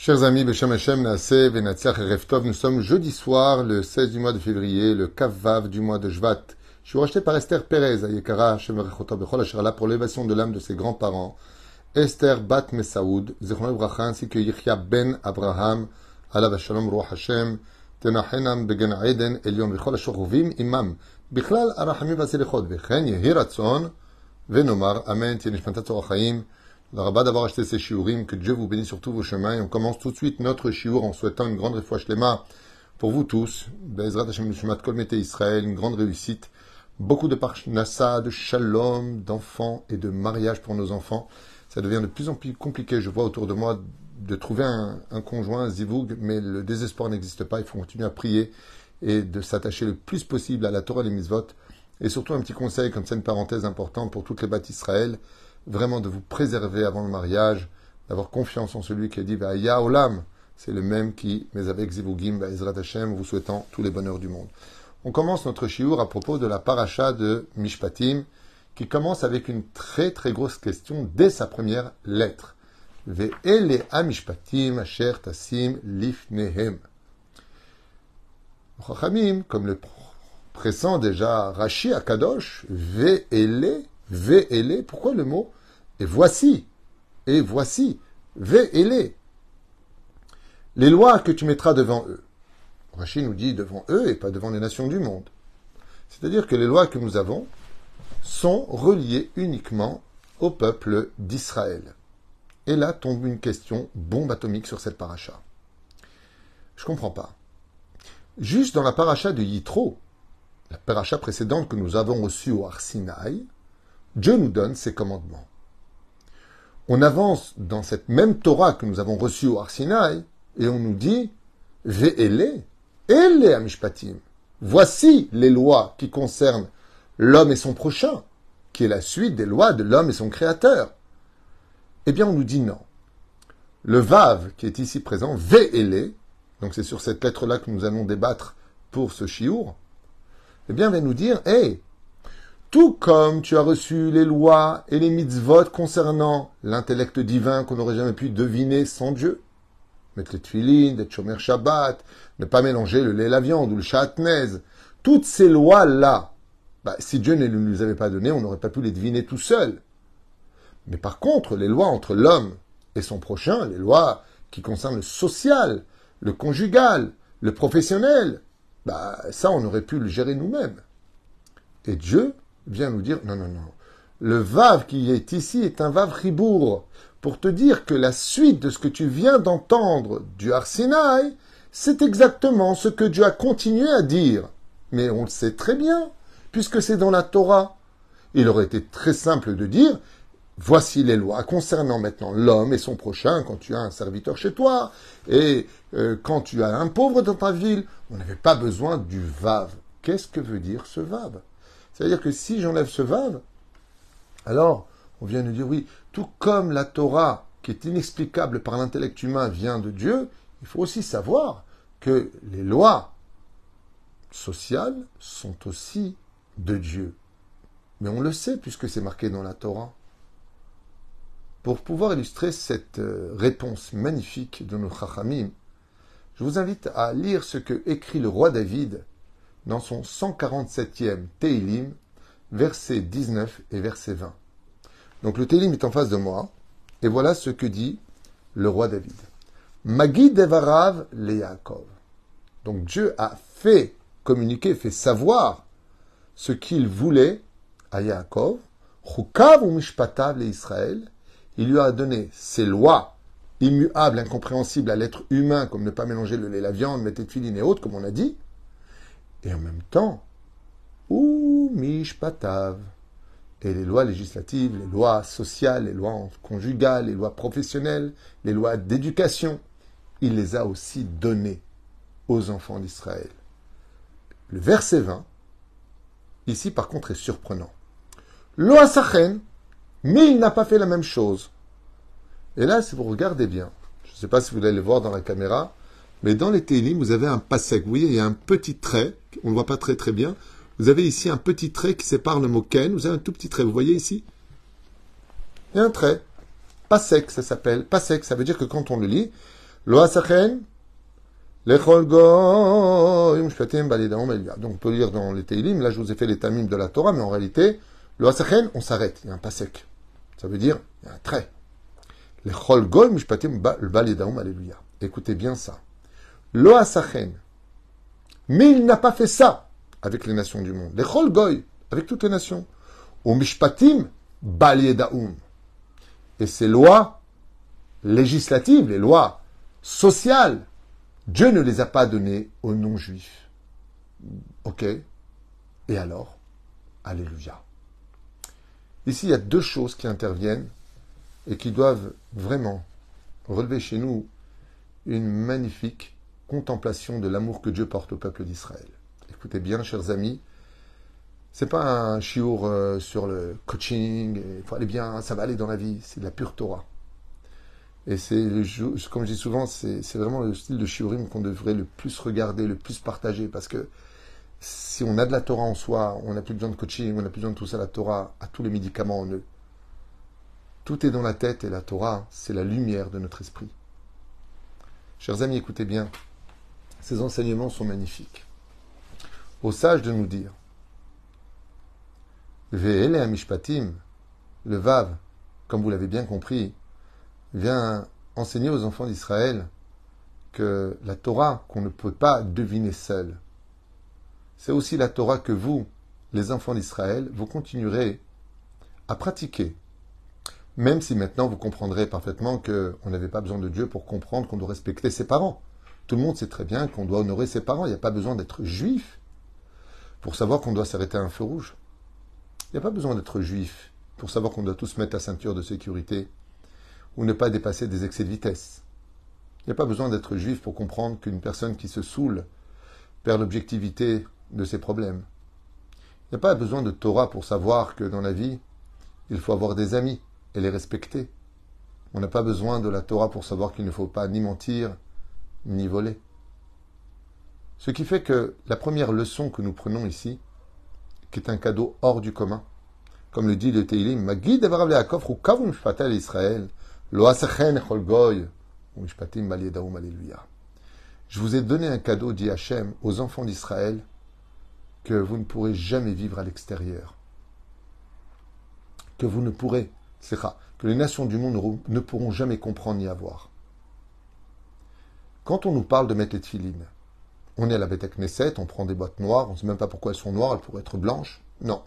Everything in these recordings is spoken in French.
Chers amis, Beshem Hashem, Naaseh, et nous sommes jeudi soir, le 16 du mois de février, le Kavav du mois de Jvat. Je suis racheté par Esther Perez, à Yekara, Hashem Rechotov, Bechol Asherala, pour l'élévation de l'âme de ses grands-parents, Esther Bat Mesaoud, Zechon Bracha, ainsi que Yichya Ben Abraham, Alav Shalom Ruach Hashem, Tenachenam Begen Eden, Elion Bechol Asheruvim, Imam, Bichlal Arachamim Vasilechot, Vechen Yehi Ratzon, Venomar, Amen, Tienishmatat Zorachaim, Rabat d'avoir acheté ces shiurim, que Dieu vous bénisse sur tous vos chemins. Et on commence tout de suite notre shiur en souhaitant une grande réfoua shlema pour vous tous. Bezrat Hashem Kol Mete Israël, une grande réussite. Beaucoup de parnassa, de shalom, d'enfants et de mariage pour nos enfants. Ça devient de plus en plus compliqué, je vois autour de moi, de trouver un, conjoint, un zivoug, mais le désespoir n'existe pas. Il faut continuer à prier et de s'attacher le plus possible à la Torah et les mitzvot. Et surtout un petit conseil, comme c'est une parenthèse importante pour toutes les bâtisses Israël, vraiment de vous préserver avant le mariage, d'avoir confiance en celui qui a dit Ya Olam, c'est le même qui, mais avec Zivugim, Ezrat Hashem, vous souhaitant tous les bonheurs du monde. On commence notre shiur à propos de la paracha de Mishpatim, qui commence avec une très très grosse question dès sa première lettre. Ve'ele Mishpatim asher tasim lifnehem. Chachamim, comme le pressant déjà Rashi Akadosh, Ve'ele, Ve'ele, pourquoi le mot et voici, et voici, ve les, les lois que tu mettras devant eux. Rachid nous dit devant eux et pas devant les nations du monde. C'est-à-dire que les lois que nous avons sont reliées uniquement au peuple d'Israël. Et là tombe une question bombe atomique sur cette paracha. Je comprends pas. Juste dans la paracha de Yitro, la paracha précédente que nous avons reçue au Arsinaï, Dieu nous donne ses commandements on avance dans cette même Torah que nous avons reçue au Arsinaï, et on nous dit Ve'ele, ele amishpatim. Voici les lois qui concernent l'homme et son prochain, qui est la suite des lois de l'homme et son créateur. Eh bien, on nous dit non. Le Vav qui est ici présent, Ve'ele, donc c'est sur cette lettre-là que nous allons débattre pour ce chiour, eh bien, va nous dire, hé, tout comme tu as reçu les lois et les mitzvot concernant l'intellect divin qu'on n'aurait jamais pu deviner sans Dieu. Mettre les tuilines, d'être chomer Shabbat, ne pas mélanger le lait et la viande ou le chatnez. Toutes ces lois-là, bah, si Dieu ne nous avait pas données, on n'aurait pas pu les deviner tout seul. Mais par contre, les lois entre l'homme et son prochain, les lois qui concernent le social, le conjugal, le professionnel, bah, ça, on aurait pu le gérer nous-mêmes. Et Dieu vient nous dire non, non, non. Le Vav qui est ici est un Vav Ribourg, pour te dire que la suite de ce que tu viens d'entendre du Arsinaï, c'est exactement ce que Dieu a continué à dire. Mais on le sait très bien, puisque c'est dans la Torah. Il aurait été très simple de dire voici les lois concernant maintenant l'homme et son prochain quand tu as un serviteur chez toi et euh, quand tu as un pauvre dans ta ville. On n'avait pas besoin du Vav. Qu'est-ce que veut dire ce Vav? C'est-à-dire que si j'enlève ce vav, alors on vient nous dire oui, tout comme la Torah, qui est inexplicable par l'intellect humain, vient de Dieu, il faut aussi savoir que les lois sociales sont aussi de Dieu. Mais on le sait puisque c'est marqué dans la Torah. Pour pouvoir illustrer cette euh, réponse magnifique de nos chachamim, je vous invite à lire ce que écrit le roi David dans son 147e Teilim, verset 19 et verset 20. Donc le Teilim est en face de moi, et voilà ce que dit le roi David. Magi devarav le Yaakov. Donc Dieu a fait communiquer, fait savoir ce qu'il voulait à Yaakov. Chukav ou mishpatav le Israël. Il lui a donné ses lois immuables, incompréhensibles à l'être humain, comme ne pas mélanger le lait, la viande, mettre de et autres, comme on a dit. Et en même temps, ou mishpatav, et les lois législatives, les lois sociales, les lois conjugales, les lois professionnelles, les lois d'éducation, il les a aussi données aux enfants d'Israël. Le verset 20, ici par contre est surprenant. Loasachen, mais il n'a pas fait la même chose. Et là, si vous regardez bien, je ne sais pas si vous allez le voir dans la caméra, mais dans les Télim, vous avez un pasek. Vous un petit trait, on ne voit pas très très bien. Vous avez ici un petit trait qui sépare le mot ken. Vous avez un tout petit trait. Vous voyez ici Il y a un trait. Pasek, ça s'appelle. Pasek, ça veut dire que quand on le lit, Lo asachen, lechol goyim shpatim. Donc on peut lire dans les Teilim, là je vous ai fait les tamim de la Torah, mais en réalité, lo asachen, on s'arrête, il y a un pas sec. Ça veut dire, il y a un trait. Lechol goyim shpatim balidaum alléluia. Écoutez bien ça. Lo asachen. Mais il n'a pas fait ça avec les nations du monde. Lechol goy, avec toutes les nations. Ou mishpatim balidaum. Et ces lois législatives, les lois sociales, Dieu ne les a pas données aux non-juifs. Ok? Et alors? Alléluia. Ici, il y a deux choses qui interviennent et qui doivent vraiment relever chez nous une magnifique contemplation de l'amour que Dieu porte au peuple d'Israël. Écoutez bien, chers amis, c'est pas un chiour euh, sur le coaching, il faut aller bien, ça va aller dans la vie, c'est de la pure Torah. Et c'est, comme je dis souvent, c'est vraiment le style de shiurim qu'on devrait le plus regarder, le plus partager, parce que si on a de la Torah en soi, on n'a plus besoin de coaching, on n'a plus besoin de tout ça, la Torah a tous les médicaments en eux. Tout est dans la tête et la Torah, c'est la lumière de notre esprit. Chers amis, écoutez bien, ces enseignements sont magnifiques. Au sage de nous dire, Ve'ele Amishpatim, le Vav, comme vous l'avez bien compris, vient enseigner aux enfants d'Israël que la Torah qu'on ne peut pas deviner seul, c'est aussi la Torah que vous, les enfants d'Israël, vous continuerez à pratiquer. Même si maintenant vous comprendrez parfaitement qu'on n'avait pas besoin de Dieu pour comprendre qu'on doit respecter ses parents. Tout le monde sait très bien qu'on doit honorer ses parents. Il n'y a pas besoin d'être juif pour savoir qu'on doit s'arrêter à un feu rouge. Il n'y a pas besoin d'être juif pour savoir qu'on doit tous mettre la ceinture de sécurité ou ne pas dépasser des excès de vitesse. Il n'y a pas besoin d'être juif pour comprendre qu'une personne qui se saoule perd l'objectivité de ses problèmes. Il n'y a pas besoin de Torah pour savoir que dans la vie, il faut avoir des amis et les respecter. On n'a pas besoin de la Torah pour savoir qu'il ne faut pas ni mentir, ni voler. Ce qui fait que la première leçon que nous prenons ici, qui est un cadeau hors du commun. Comme le dit le Teilim, Magid Evarav Leakov ou Kavum Shpatel Israël, Lo Asechen Echol Goy, ou. Je vous ai donné un cadeau, dit Hachem, aux enfants d'Israël, que vous ne pourrez jamais vivre à l'extérieur. Que vous ne pourrez, c'est que les nations du monde ne pourront jamais comprendre ni avoir. Quand on nous parle de mettre les on est à la bête Knesset, on prend des boîtes noires, on ne sait même pas pourquoi elles sont noires, elles pourraient être blanches. Non.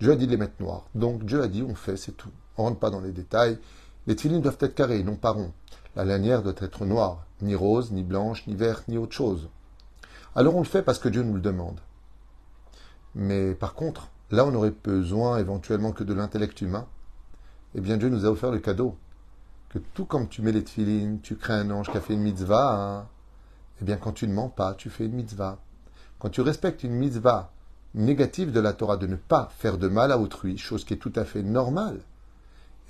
Dieu a dit de les mettre noires. Donc Dieu a dit, on fait, c'est tout. On rentre pas dans les détails. Les tefilines doivent être carrés, non pas ronds. La lanière doit être noire, ni rose, ni blanche, ni verte, ni autre chose. Alors on le fait parce que Dieu nous le demande. Mais par contre, là on aurait besoin éventuellement que de l'intellect humain. Eh bien Dieu nous a offert le cadeau. Que tout comme tu mets les tefilines, tu crées un ange qui a fait une mitzvah, hein, eh bien, quand tu ne mens pas, tu fais une mitzvah. Quand tu respectes une mitzvah négative de la Torah de ne pas faire de mal à autrui, chose qui est tout à fait normale,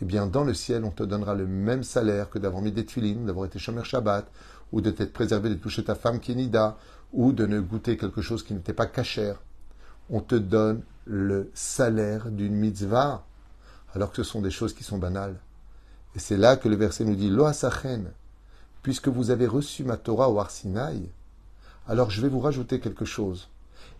eh bien, dans le ciel, on te donnera le même salaire que d'avoir mis des tuilines, d'avoir été Shomer Shabbat, ou de t'être préservé de toucher ta femme qui ou de ne goûter quelque chose qui n'était pas cachère. On te donne le salaire d'une mitzvah, alors que ce sont des choses qui sont banales. Et c'est là que le verset nous dit, Lo puisque vous avez reçu ma Torah au Arsinaï, alors je vais vous rajouter quelque chose.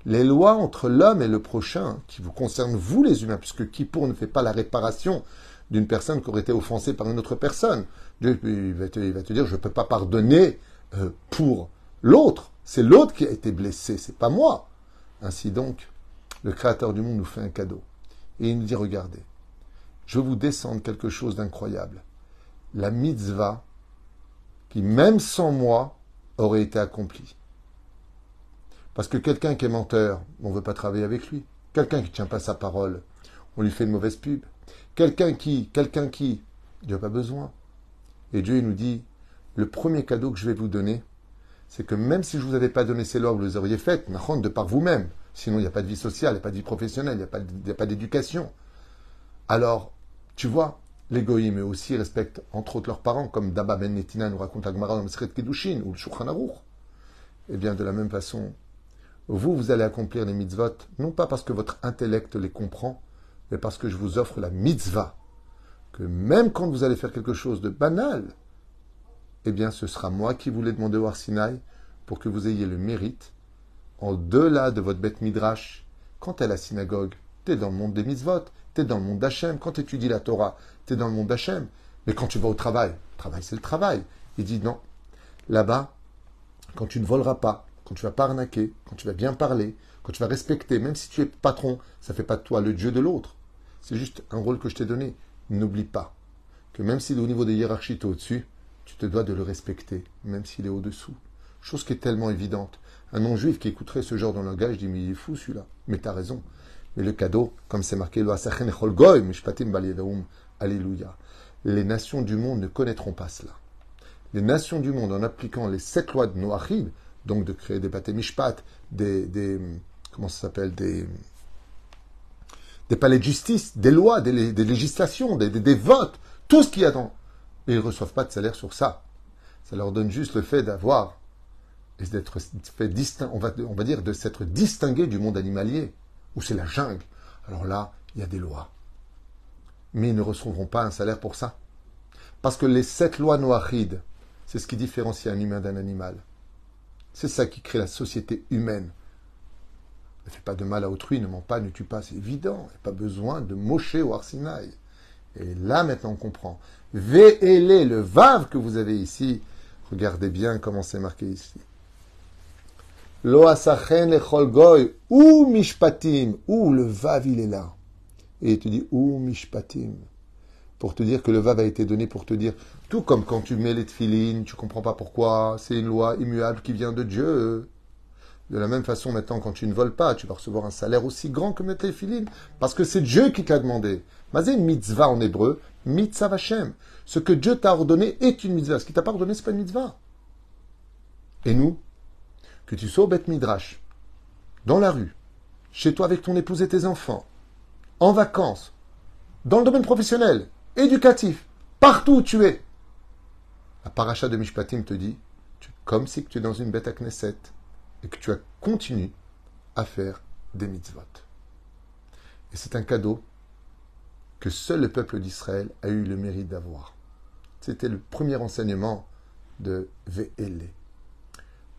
Les lois entre l'homme et le prochain, qui vous concernent vous les humains, puisque Kippour ne fait pas la réparation d'une personne qui aurait été offensée par une autre personne? Dieu va te, va te dire, je ne peux pas pardonner euh, pour l'autre. C'est l'autre qui a été blessé, c'est pas moi. Ainsi donc, le Créateur du monde nous fait un cadeau. Et il nous dit, regardez, je vous descendre quelque chose d'incroyable. La mitzvah qui, même sans moi, aurait été accompli. Parce que quelqu'un qui est menteur, on ne veut pas travailler avec lui. Quelqu'un qui ne tient pas sa parole, on lui fait une mauvaise pub. Quelqu'un qui, quelqu'un qui, Dieu n'a pas besoin. Et Dieu il nous dit, le premier cadeau que je vais vous donner, c'est que même si je ne vous avais pas donné ces lois, vous les auriez faites, de par vous-même. Sinon, il n'y a pas de vie sociale, il n'y a pas de vie professionnelle, il n'y a pas d'éducation. Alors, tu vois, les aussi, respectent entre autres leurs parents, comme Daba Ben Netina nous raconte Agmara dans le Seret Kedushin ou le Shulchan Aruch. Eh bien, de la même façon, vous, vous allez accomplir les mitzvot, non pas parce que votre intellect les comprend, mais parce que je vous offre la mitzvah. Que même quand vous allez faire quelque chose de banal, eh bien ce sera moi qui vous l'ai demandé au Arsinaï pour que vous ayez le mérite, en delà de votre bête midrash, quand à la synagogue, tu es dans le monde des mitzvot, tu es dans le monde d'Hachem, quand tu étudies la Torah, tu es dans le monde d'Hachem. Mais quand tu vas au travail, travail c'est le travail. Il dit non. Là-bas, quand tu ne voleras pas, quand tu vas pas arnaquer, quand tu vas bien parler, quand tu vas respecter, même si tu es patron, ça ne fait pas de toi le Dieu de l'autre. C'est juste un rôle que je t'ai donné. N'oublie pas que même est au niveau des hiérarchies, tu au-dessus, tu te dois de le respecter, même s'il est au-dessous. Chose qui est tellement évidente. Un non-juif qui écouterait ce genre de langage dit Mais il est fou celui-là. Mais tu as raison. Mais le cadeau, comme c'est marqué, Alléluia. Les nations du monde ne connaîtront pas cela. Les nations du monde, en appliquant les sept lois de Noachid, donc de créer des bâtés mishpat, des, des comment ça s'appelle, des, des palais de justice, des lois, des, législations, des, des, votes, tout ce qu'il y a dans. Ils ne reçoivent pas de salaire sur ça. Ça leur donne juste le fait d'avoir et d'être fait on va, on va dire de s'être distingué du monde animalier, où c'est la jungle. Alors là, il y a des lois. Mais ils ne recevront pas un salaire pour ça. Parce que les sept lois noachides, c'est ce qui différencie un humain d'un animal. C'est ça qui crée la société humaine. Ne fais pas de mal à autrui, ne mens pas, ne tue pas, c'est évident. Il n'y a pas besoin de mocher au arsinaï. Et là, maintenant, on comprend. Ve'ele, le vav que vous avez ici, regardez bien comment c'est marqué ici. Lo asachen lechol goy, ou mishpatim, ou le vav il est là. Et il te dit ou mishpatim. Pour te dire que le vav a été donné pour te dire, tout comme quand tu mets les tefilines, tu comprends pas pourquoi, c'est une loi immuable qui vient de Dieu. De la même façon, maintenant, quand tu ne voles pas, tu vas recevoir un salaire aussi grand que mettre les parce que c'est Dieu qui t'a demandé. Mazé mitzvah en hébreu, mitzvah Hashem. Ce que Dieu t'a ordonné est une mitzvah. Ce qu'il t'a pas ordonné, c'est pas une mitzvah. Et nous, que tu sois au Beth Midrash, dans la rue, chez toi avec ton épouse et tes enfants, en vacances, dans le domaine professionnel, éducatif, partout où tu es. La paracha de Mishpatim te dit, comme si tu es dans une bête à Knesset et que tu as continué à faire des mitzvot. Et c'est un cadeau que seul le peuple d'Israël a eu le mérite d'avoir. C'était le premier enseignement de VLE.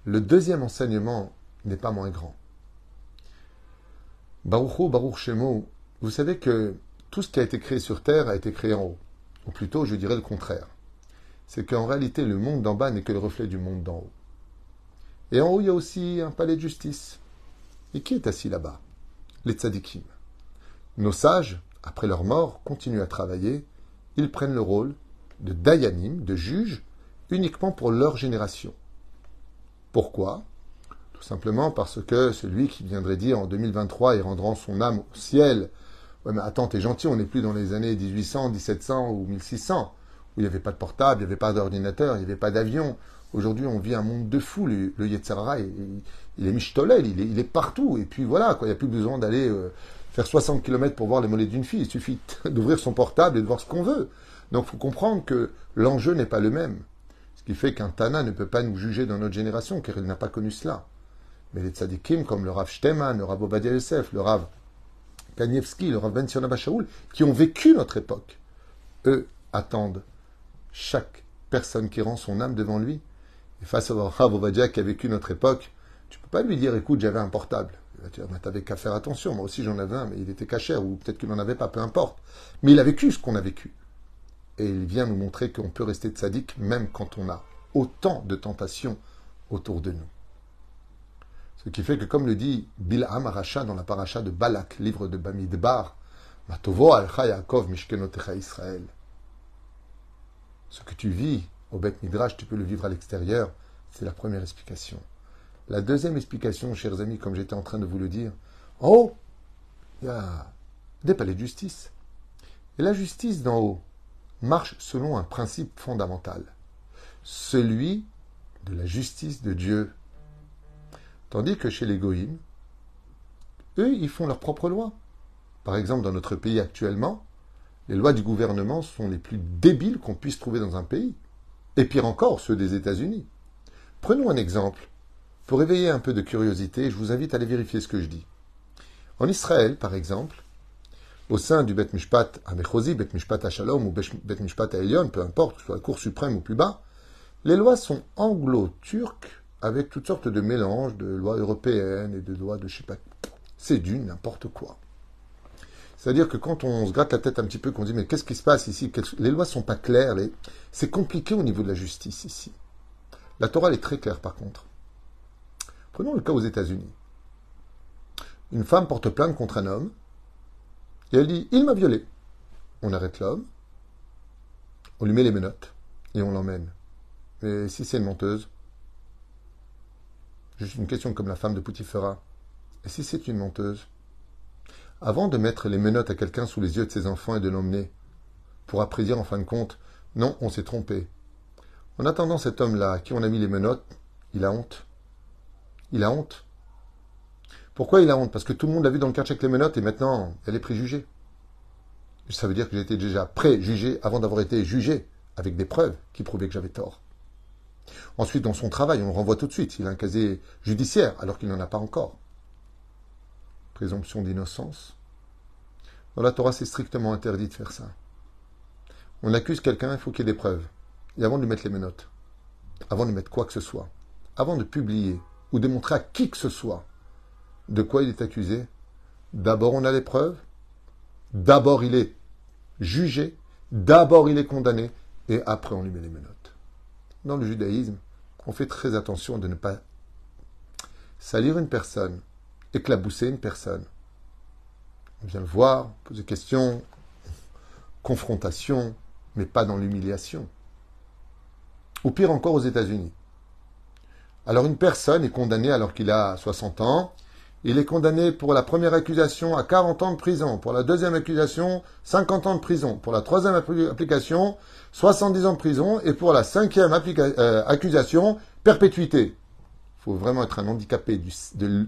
Le deuxième enseignement n'est pas moins grand. Baruch Baruch Shemo, vous savez que tout ce qui a été créé sur Terre a été créé en haut. Ou plutôt, je dirais le contraire. C'est qu'en réalité, le monde d'en bas n'est que le reflet du monde d'en haut. Et en haut, il y a aussi un palais de justice. Et qui est assis là-bas? Les tzadikim. Nos sages, après leur mort, continuent à travailler. Ils prennent le rôle de dayanim, de juges, uniquement pour leur génération. Pourquoi? Tout simplement parce que celui qui viendrait dire en 2023 et rendront son âme au ciel, ouais mais attends, t'es gentil, on n'est plus dans les années 1800, 1700 ou 1600, où il n'y avait pas de portable, il n'y avait pas d'ordinateur, il n'y avait pas d'avion. Aujourd'hui, on vit un monde de fou. Le, le il, est michtolel, il est, partout. Et puis voilà, il n'y a plus besoin d'aller euh, faire 60 km pour voir les mollets d'une fille. Il suffit d'ouvrir son portable et de voir ce qu'on veut. Donc il faut comprendre que l'enjeu n'est pas le même qui fait qu'un Tana ne peut pas nous juger dans notre génération, car il n'a pas connu cela. Mais les tzadikim, comme le Rav Shteman, le Rav Obadia Yosef, le Rav Kanievski, le Rav Ben Shaul, qui ont vécu notre époque, eux attendent chaque personne qui rend son âme devant lui. Et face au Rav Obadia qui a vécu notre époque, tu peux pas lui dire, écoute, j'avais un portable. Il va dire, t'avais qu'à faire attention. Moi aussi, j'en avais un, mais il était cachère, ou peut-être qu'il n'en avait pas, peu importe. Mais il a vécu ce qu'on a vécu et il vient nous montrer qu'on peut rester tzaddik même quand on a autant de tentations autour de nous. Ce qui fait que, comme le dit Bil'am Aracha dans la paracha de Balak, livre de Bamidbar, Matovo al Yaakov Mishkenotecha Israël. Ce que tu vis au Beth Midrash, tu peux le vivre à l'extérieur. C'est la première explication. La deuxième explication, chers amis, comme j'étais en train de vous le dire, en haut, il y a des palais de justice. Et la justice d'en haut, marche selon un principe fondamental, celui de la justice de Dieu. Tandis que chez les Goïms, eux, ils font leurs propres lois. Par exemple, dans notre pays actuellement, les lois du gouvernement sont les plus débiles qu'on puisse trouver dans un pays. Et pire encore, ceux des États-Unis. Prenons un exemple. Pour éveiller un peu de curiosité, je vous invite à aller vérifier ce que je dis. En Israël, par exemple, au sein du Bet Mishpat à Bet Mishpat à Shalom ou Bet Mishpat à Elion, peu importe, soit la Cour suprême ou plus bas, Les lois sont anglo-turques avec toutes sortes de mélanges de lois européennes et de lois de je sais pas. C'est du n'importe quoi. C'est-à-dire que quand on se gratte la tête un petit peu, qu'on dit mais qu'est-ce qui se passe ici? Les lois sont pas claires, c'est compliqué au niveau de la justice ici. La Torah est très claire par contre. Prenons le cas aux États-Unis. Une femme porte plainte contre un homme et elle dit il m'a violé. On arrête l'homme, on lui met les menottes et on l'emmène. Mais si c'est une menteuse, juste une question comme la femme de Poutifera, et si c'est une menteuse Avant de mettre les menottes à quelqu'un sous les yeux de ses enfants et de l'emmener, pour après dire en fin de compte, non, on s'est trompé. En attendant cet homme-là, à qui on a mis les menottes, il a honte. Il a honte. Pourquoi il a honte? Parce que tout le monde l'a vu dans le quartier avec les menottes et maintenant, elle est préjugée. Ça veut dire que j'étais déjà préjugé avant d'avoir été jugé, avec des preuves qui prouvaient que j'avais tort. Ensuite, dans son travail, on le renvoie tout de suite. Il a un casier judiciaire, alors qu'il n'en a pas encore. Présomption d'innocence. Dans la Torah, c'est strictement interdit de faire ça. On accuse quelqu'un, il faut qu'il y ait des preuves. Et avant de lui mettre les menottes, avant de mettre quoi que ce soit, avant de publier ou de montrer à qui que ce soit de quoi il est accusé, d'abord on a les preuves, d'abord il est jugé, d'abord il est condamné, et après on lui met les menottes. Dans le judaïsme, on fait très attention de ne pas salir une personne, éclabousser une personne. On vient le voir, poser questions, confrontation, mais pas dans l'humiliation. Ou pire encore aux États-Unis. Alors une personne est condamnée alors qu'il a 60 ans, il est condamné pour la première accusation à 40 ans de prison, pour la deuxième accusation 50 ans de prison, pour la troisième application 70 ans de prison et pour la cinquième euh, accusation perpétuité. Il faut vraiment être un handicapé du,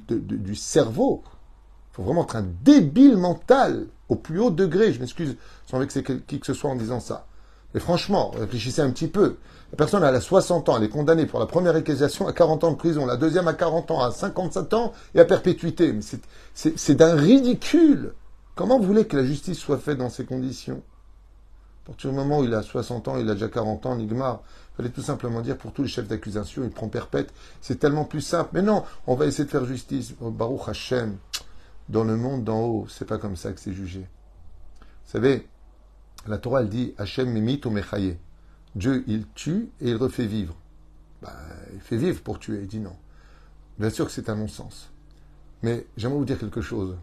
du cerveau. Il faut vraiment être un débile mental au plus haut degré. Je m'excuse sans vexer qui que ce soit en disant ça. Mais franchement, réfléchissez un petit peu. La personne, elle a 60 ans, elle est condamnée pour la première accusation à 40 ans de prison, la deuxième à 40 ans, à 57 ans et à perpétuité. C'est d'un ridicule. Comment vous voulez que la justice soit faite dans ces conditions? À partir du moment où il a 60 ans, il a déjà 40 ans, Nigmar, il fallait tout simplement dire pour tous les chefs d'accusation, il prend perpète. C'est tellement plus simple. Mais non, on va essayer de faire justice. Baruch Hashem, dans le monde d'en haut, c'est pas comme ça que c'est jugé. Vous savez, la Torah, elle dit Hachem mimit ou mechaye. Dieu, il tue et il refait vivre. Ben, il fait vivre pour tuer. Il dit non. Bien sûr que c'est un non-sens. Mais j'aimerais vous dire quelque chose.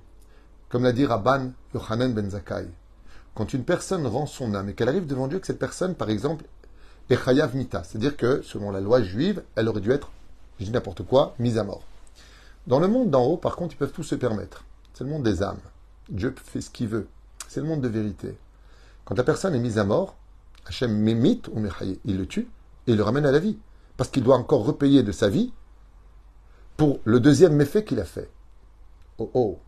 Comme l'a dit Rabban Yochanan ben Zakkai, quand une personne rend son âme et qu'elle arrive devant Dieu, que cette personne, par exemple, est chayav mita, c'est-à-dire que, selon la loi juive, elle aurait dû être, je dis n'importe quoi, mise à mort. Dans le monde d'en haut, par contre, ils peuvent tout se permettre. C'est le monde des âmes. Dieu fait ce qu'il veut. C'est le monde de vérité. Quand la personne est mise à mort, Hachem mémit ou il le tue et il le ramène à la vie. Parce qu'il doit encore repayer de sa vie pour le deuxième méfait qu'il a fait. Oh oh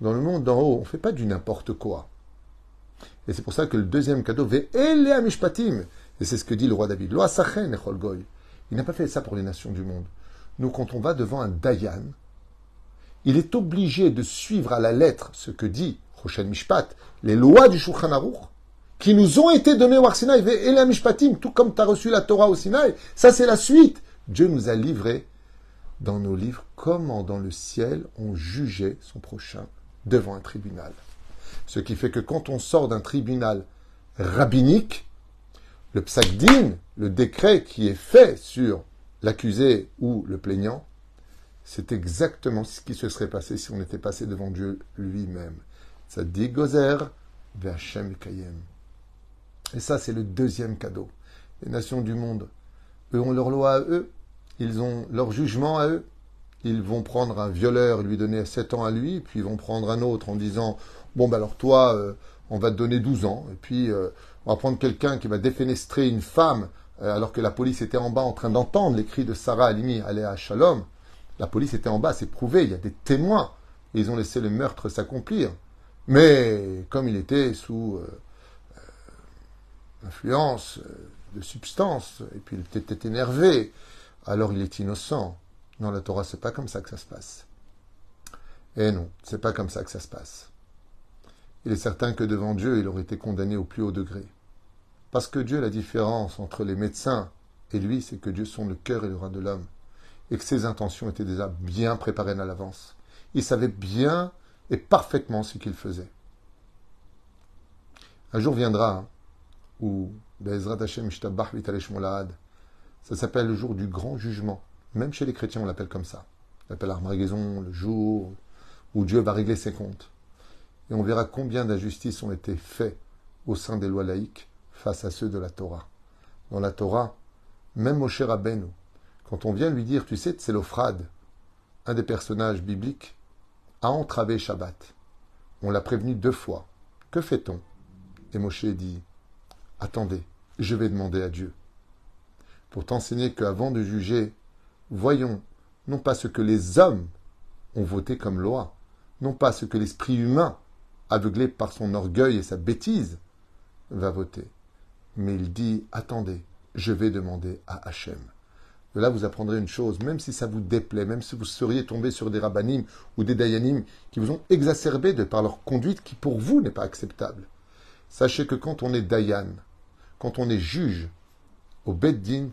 Dans le monde d'en haut, on ne fait pas du n'importe quoi. Et c'est pour ça que le deuxième cadeau, mishpatim. Et c'est ce que dit le roi David. Il n'a pas fait ça pour les nations du monde. Nous, quand on va devant un Dayan, il est obligé de suivre à la lettre ce que dit Rochel Mishpat, les lois du Shulchan qui nous ont été donnés au Sinaï, et Mishpatim, tout comme tu as reçu la Torah au Sinaï. Ça, c'est la suite. Dieu nous a livré dans nos livres comment dans le ciel on jugeait son prochain devant un tribunal. Ce qui fait que quand on sort d'un tribunal rabbinique, le psakdin, le décret qui est fait sur l'accusé ou le plaignant, c'est exactement ce qui se serait passé si on était passé devant Dieu lui-même. Ça dit Gozer, Vachem Kayem. Et ça, c'est le deuxième cadeau. Les nations du monde, eux ont leur loi à eux, ils ont leur jugement à eux. Ils vont prendre un violeur, lui donner 7 ans à lui, puis ils vont prendre un autre en disant Bon, ben alors toi, euh, on va te donner 12 ans. Et puis, euh, on va prendre quelqu'un qui va défenestrer une femme, euh, alors que la police était en bas en train d'entendre les cris de Sarah Alimi aller à Shalom. La police était en bas, c'est prouvé, il y a des témoins. Ils ont laissé le meurtre s'accomplir. Mais comme il était sous influence euh, de substance, et puis il était énervé, alors il est innocent. Non, la Torah, c'est pas comme ça que ça se passe. Eh non, c'est pas comme ça que ça se passe. Il est certain que devant Dieu, il aurait été condamné au plus haut degré. Parce que Dieu, la différence entre les médecins et lui, c'est que Dieu sonde le cœur et le rein de l'homme, et que ses intentions étaient déjà bien préparées à l'avance. Il savait bien et parfaitement ce qu'il faisait. Un jour viendra hein, Hashem ça s'appelle le jour du grand jugement. Même chez les chrétiens, on l'appelle comme ça. On l'appelle Armageddon, le jour où Dieu va régler ses comptes. Et on verra combien d'injustices ont été faites au sein des lois laïques face à ceux de la Torah. Dans la Torah, même Moshe Rabbeinu, quand on vient lui dire, tu sais, c'est un des personnages bibliques, a entravé Shabbat. On l'a prévenu deux fois. Que fait-on? Et Moshe dit, attendez, je vais demander à Dieu. Pour t'enseigner qu'avant de juger, voyons non pas ce que les hommes ont voté comme loi, non pas ce que l'esprit humain, aveuglé par son orgueil et sa bêtise, va voter. Mais il dit, attendez, je vais demander à Hachem. De là, vous apprendrez une chose, même si ça vous déplaît, même si vous seriez tombé sur des rabbinim ou des dayanim qui vous ont exacerbé de par leur conduite qui pour vous n'est pas acceptable. Sachez que quand on est dayan, quand on est juge au Beddin,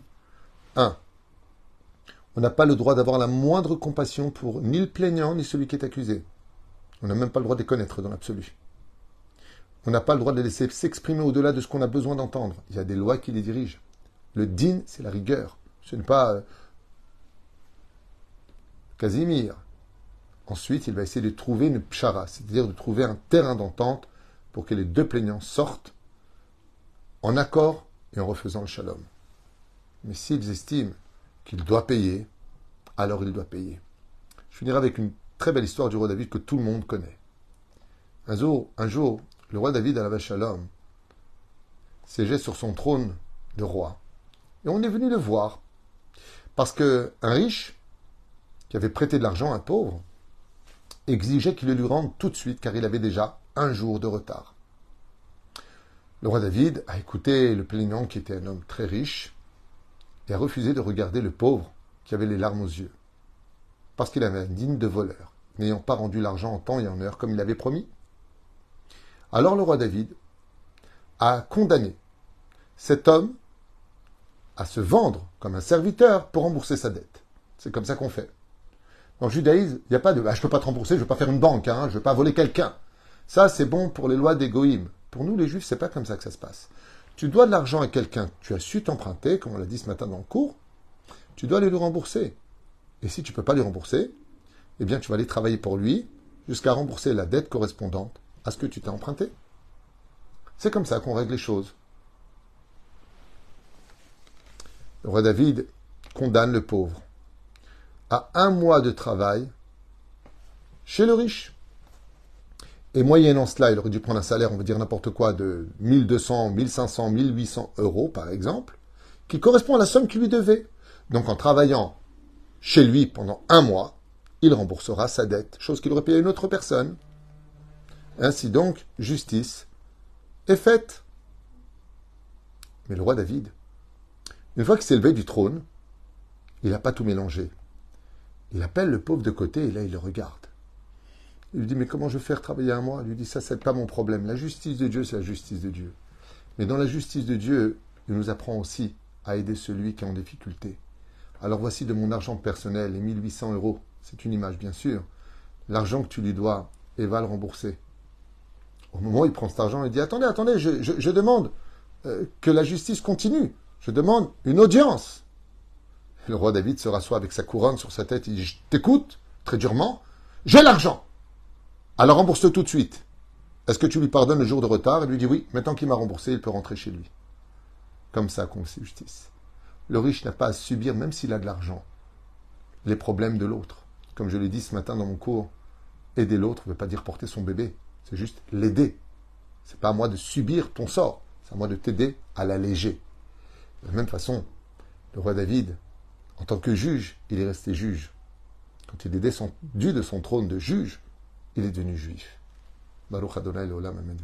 1. On n'a pas le droit d'avoir la moindre compassion pour ni le plaignant ni celui qui est accusé. On n'a même pas le droit de les connaître dans l'absolu. On n'a pas le droit de les laisser s'exprimer au-delà de ce qu'on a besoin d'entendre. Il y a des lois qui les dirigent. Le din, c'est la rigueur. Ce n'est pas euh, Casimir. Ensuite, il va essayer de trouver une pshara, c'est-à-dire de trouver un terrain d'entente pour que les deux plaignants sortent en accord et en refaisant le shalom. Mais s'ils estiment qu'il doit payer, alors il doit payer. Je finirai avec une très belle histoire du roi David que tout le monde connaît. Un jour, le roi David à la Shalom siégeait sur son trône de roi. Et on est venu le voir. Parce qu'un riche, qui avait prêté de l'argent à un pauvre, exigeait qu'il le lui rende tout de suite, car il avait déjà un jour de retard. Le roi David a écouté le plaignant, qui était un homme très riche, et a refusé de regarder le pauvre, qui avait les larmes aux yeux, parce qu'il avait un digne de voleur, n'ayant pas rendu l'argent en temps et en heure comme il avait promis. Alors le roi David a condamné cet homme à se vendre comme un serviteur pour rembourser sa dette. C'est comme ça qu'on fait. Dans le judaïsme, il n'y a pas de ah, je ne peux pas te rembourser, je ne veux pas faire une banque, hein, je ne veux pas voler quelqu'un. Ça, c'est bon pour les lois d'égoïme. Pour nous, les juifs, c'est pas comme ça que ça se passe. Tu dois de l'argent à quelqu'un, tu as su t'emprunter, comme on l'a dit ce matin dans le cours, tu dois aller le rembourser. Et si tu ne peux pas lui rembourser, eh bien, tu vas aller travailler pour lui jusqu'à rembourser la dette correspondante à ce que tu t'es emprunté. C'est comme ça qu'on règle les choses. Le roi David condamne le pauvre à un mois de travail chez le riche. Et moyennant cela, il aurait dû prendre un salaire, on va dire n'importe quoi, de 1200, 1500, 1800 euros, par exemple, qui correspond à la somme qu'il lui devait. Donc en travaillant chez lui pendant un mois, il remboursera sa dette, chose qu'il aurait payé à une autre personne. Ainsi donc, justice est faite. Mais le roi David, une fois qu'il s'est levé du trône, il n'a pas tout mélangé. Il appelle le pauvre de côté et là il le regarde. Il lui dit Mais comment je vais faire travailler un mois? Il lui dit Ça, c'est pas mon problème. La justice de Dieu, c'est la justice de Dieu. Mais dans la justice de Dieu, il nous apprend aussi à aider celui qui est en difficulté. Alors voici de mon argent personnel, les 1800 euros. C'est une image, bien sûr. L'argent que tu lui dois, et va le rembourser. Au moment où il prend cet argent, il dit Attendez, attendez, je, demande euh, que la justice continue. Je demande une audience. le roi David se rassoit avec sa couronne sur sa tête. Il dit Je t'écoute, très durement. J'ai l'argent. Alors rembourse tout de suite. Est-ce que tu lui pardonnes le jour de retard Il lui dit Oui, maintenant qu'il m'a remboursé, il peut rentrer chez lui. Comme ça qu'on fait justice. Le riche n'a pas à subir, même s'il a de l'argent, les problèmes de l'autre. Comme je l'ai dit ce matin dans mon cours, aider l'autre ne veut pas dire porter son bébé, c'est juste l'aider. C'est pas à moi de subir ton sort, c'est à moi de t'aider à l'alléger. De la même façon, le roi David, en tant que juge, il est resté juge. Quand il est descendu de son trône de juge, il est devenu juif. Baruch Adonai Amen